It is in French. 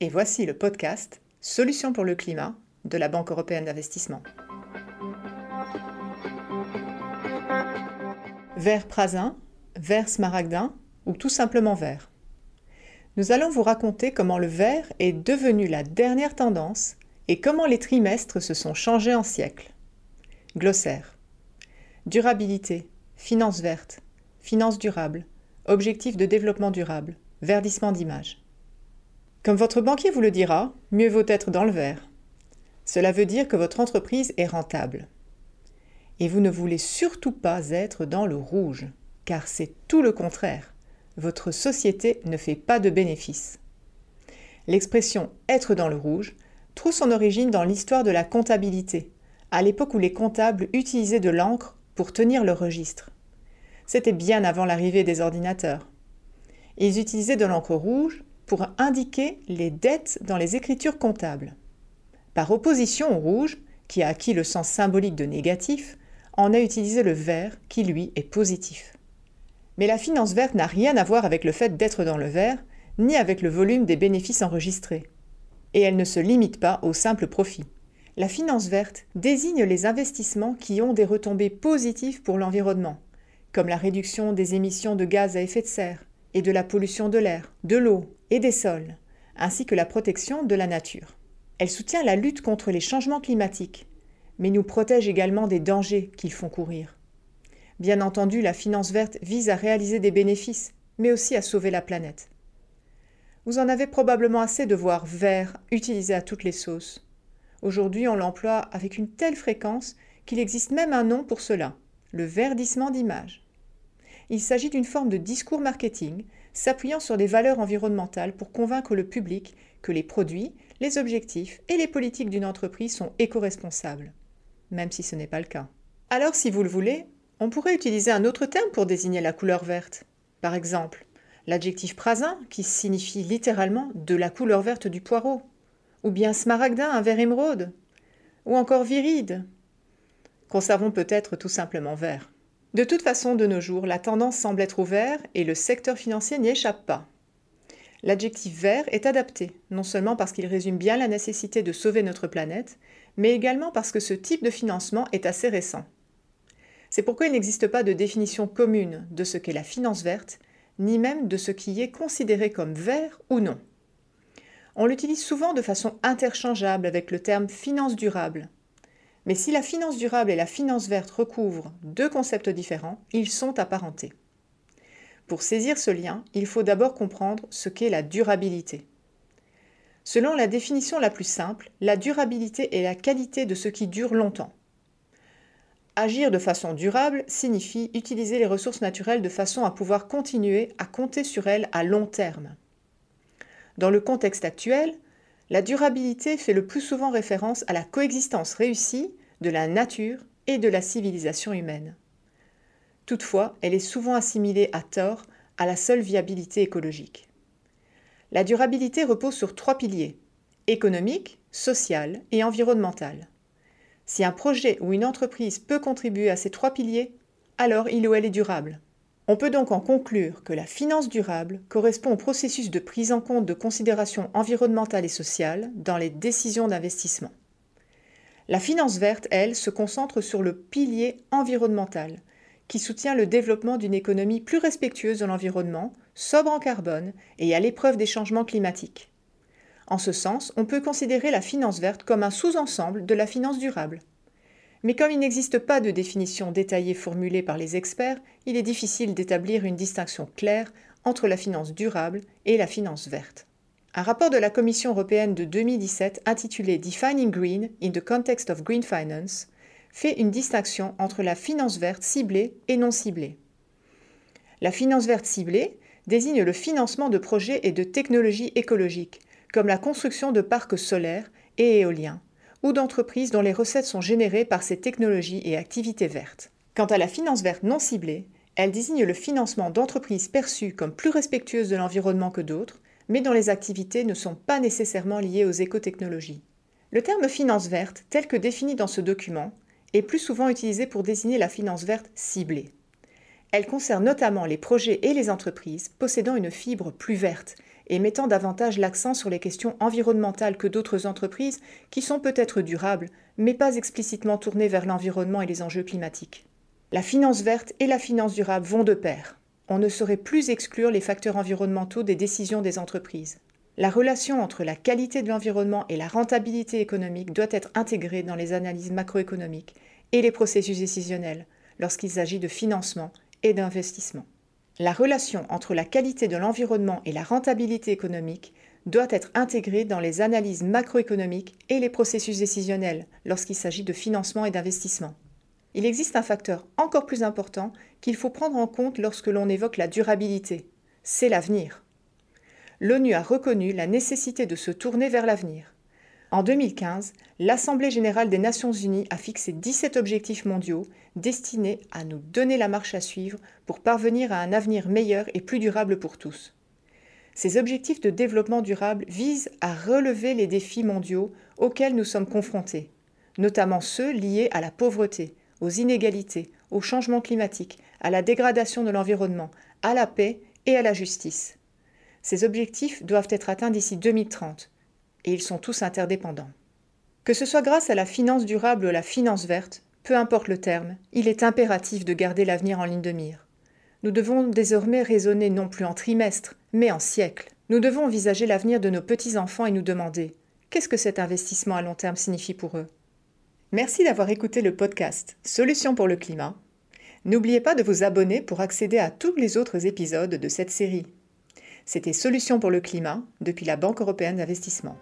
et voici le podcast Solutions pour le climat de la Banque européenne d'investissement. Vert prasin, vert smaragdin ou tout simplement vert. Nous allons vous raconter comment le vert est devenu la dernière tendance et comment les trimestres se sont changés en siècles. Glossaire. Durabilité, finance verte, finance durable, objectifs de développement durable, verdissement d'image. Comme votre banquier vous le dira, mieux vaut être dans le vert. Cela veut dire que votre entreprise est rentable. Et vous ne voulez surtout pas être dans le rouge, car c'est tout le contraire. Votre société ne fait pas de bénéfices. L'expression être dans le rouge trouve son origine dans l'histoire de la comptabilité, à l'époque où les comptables utilisaient de l'encre pour tenir le registre. C'était bien avant l'arrivée des ordinateurs. Ils utilisaient de l'encre rouge pour indiquer les dettes dans les écritures comptables. Par opposition au rouge, qui a acquis le sens symbolique de négatif, on a utilisé le vert qui, lui, est positif. Mais la finance verte n'a rien à voir avec le fait d'être dans le vert, ni avec le volume des bénéfices enregistrés. Et elle ne se limite pas au simple profit. La finance verte désigne les investissements qui ont des retombées positives pour l'environnement, comme la réduction des émissions de gaz à effet de serre et de la pollution de l'air, de l'eau et des sols, ainsi que la protection de la nature. Elle soutient la lutte contre les changements climatiques, mais nous protège également des dangers qu'ils font courir. Bien entendu, la finance verte vise à réaliser des bénéfices, mais aussi à sauver la planète. Vous en avez probablement assez de voir vert utilisé à toutes les sauces, Aujourd'hui, on l'emploie avec une telle fréquence qu'il existe même un nom pour cela, le verdissement d'image. Il s'agit d'une forme de discours marketing s'appuyant sur des valeurs environnementales pour convaincre le public que les produits, les objectifs et les politiques d'une entreprise sont éco-responsables, même si ce n'est pas le cas. Alors, si vous le voulez, on pourrait utiliser un autre terme pour désigner la couleur verte. Par exemple, l'adjectif prasin, qui signifie littéralement de la couleur verte du poireau, ou bien smaragdin, un vert émeraude, ou encore viride. Conservons peut-être tout simplement vert. De toute façon, de nos jours, la tendance semble être au vert et le secteur financier n'y échappe pas. L'adjectif vert est adapté, non seulement parce qu'il résume bien la nécessité de sauver notre planète, mais également parce que ce type de financement est assez récent. C'est pourquoi il n'existe pas de définition commune de ce qu'est la finance verte, ni même de ce qui est considéré comme vert ou non. On l'utilise souvent de façon interchangeable avec le terme finance durable. Mais si la finance durable et la finance verte recouvrent deux concepts différents, ils sont apparentés. Pour saisir ce lien, il faut d'abord comprendre ce qu'est la durabilité. Selon la définition la plus simple, la durabilité est la qualité de ce qui dure longtemps. Agir de façon durable signifie utiliser les ressources naturelles de façon à pouvoir continuer à compter sur elles à long terme. Dans le contexte actuel, la durabilité fait le plus souvent référence à la coexistence réussie de la nature et de la civilisation humaine. Toutefois, elle est souvent assimilée à tort à la seule viabilité écologique. La durabilité repose sur trois piliers économique, social et environnemental. Si un projet ou une entreprise peut contribuer à ces trois piliers, alors il ou elle est durable. On peut donc en conclure que la finance durable correspond au processus de prise en compte de considérations environnementales et sociales dans les décisions d'investissement. La finance verte, elle, se concentre sur le pilier environnemental, qui soutient le développement d'une économie plus respectueuse de l'environnement, sobre en carbone et à l'épreuve des changements climatiques. En ce sens, on peut considérer la finance verte comme un sous-ensemble de la finance durable. Mais comme il n'existe pas de définition détaillée formulée par les experts, il est difficile d'établir une distinction claire entre la finance durable et la finance verte. Un rapport de la Commission européenne de 2017 intitulé Defining Green in the Context of Green Finance fait une distinction entre la finance verte ciblée et non ciblée. La finance verte ciblée désigne le financement de projets et de technologies écologiques, comme la construction de parcs solaires et éoliens, ou d'entreprises dont les recettes sont générées par ces technologies et activités vertes. Quant à la finance verte non ciblée, elle désigne le financement d'entreprises perçues comme plus respectueuses de l'environnement que d'autres, mais dont les activités ne sont pas nécessairement liées aux écotechnologies. Le terme finance verte, tel que défini dans ce document, est plus souvent utilisé pour désigner la finance verte ciblée. Elle concerne notamment les projets et les entreprises possédant une fibre plus verte et mettant davantage l'accent sur les questions environnementales que d'autres entreprises qui sont peut-être durables, mais pas explicitement tournées vers l'environnement et les enjeux climatiques. La finance verte et la finance durable vont de pair. On ne saurait plus exclure les facteurs environnementaux des décisions des entreprises. La relation entre la qualité de l'environnement et la rentabilité économique doit être intégrée dans les analyses macroéconomiques et les processus décisionnels lorsqu'il s'agit de financement et d'investissement. La relation entre la qualité de l'environnement et la rentabilité économique doit être intégrée dans les analyses macroéconomiques et les processus décisionnels lorsqu'il s'agit de financement et d'investissement. Il existe un facteur encore plus important qu'il faut prendre en compte lorsque l'on évoque la durabilité. C'est l'avenir. L'ONU a reconnu la nécessité de se tourner vers l'avenir. En 2015, l'Assemblée générale des Nations unies a fixé 17 objectifs mondiaux destinés à nous donner la marche à suivre pour parvenir à un avenir meilleur et plus durable pour tous. Ces objectifs de développement durable visent à relever les défis mondiaux auxquels nous sommes confrontés, notamment ceux liés à la pauvreté, aux inégalités, au changement climatique, à la dégradation de l'environnement, à la paix et à la justice. Ces objectifs doivent être atteints d'ici 2030 et ils sont tous interdépendants. Que ce soit grâce à la finance durable ou à la finance verte, peu importe le terme, il est impératif de garder l'avenir en ligne de mire. Nous devons désormais raisonner non plus en trimestres, mais en siècles. Nous devons envisager l'avenir de nos petits-enfants et nous demander qu'est-ce que cet investissement à long terme signifie pour eux? Merci d'avoir écouté le podcast Solutions pour le climat. N'oubliez pas de vous abonner pour accéder à tous les autres épisodes de cette série. C'était Solutions pour le climat depuis la Banque européenne d'investissement.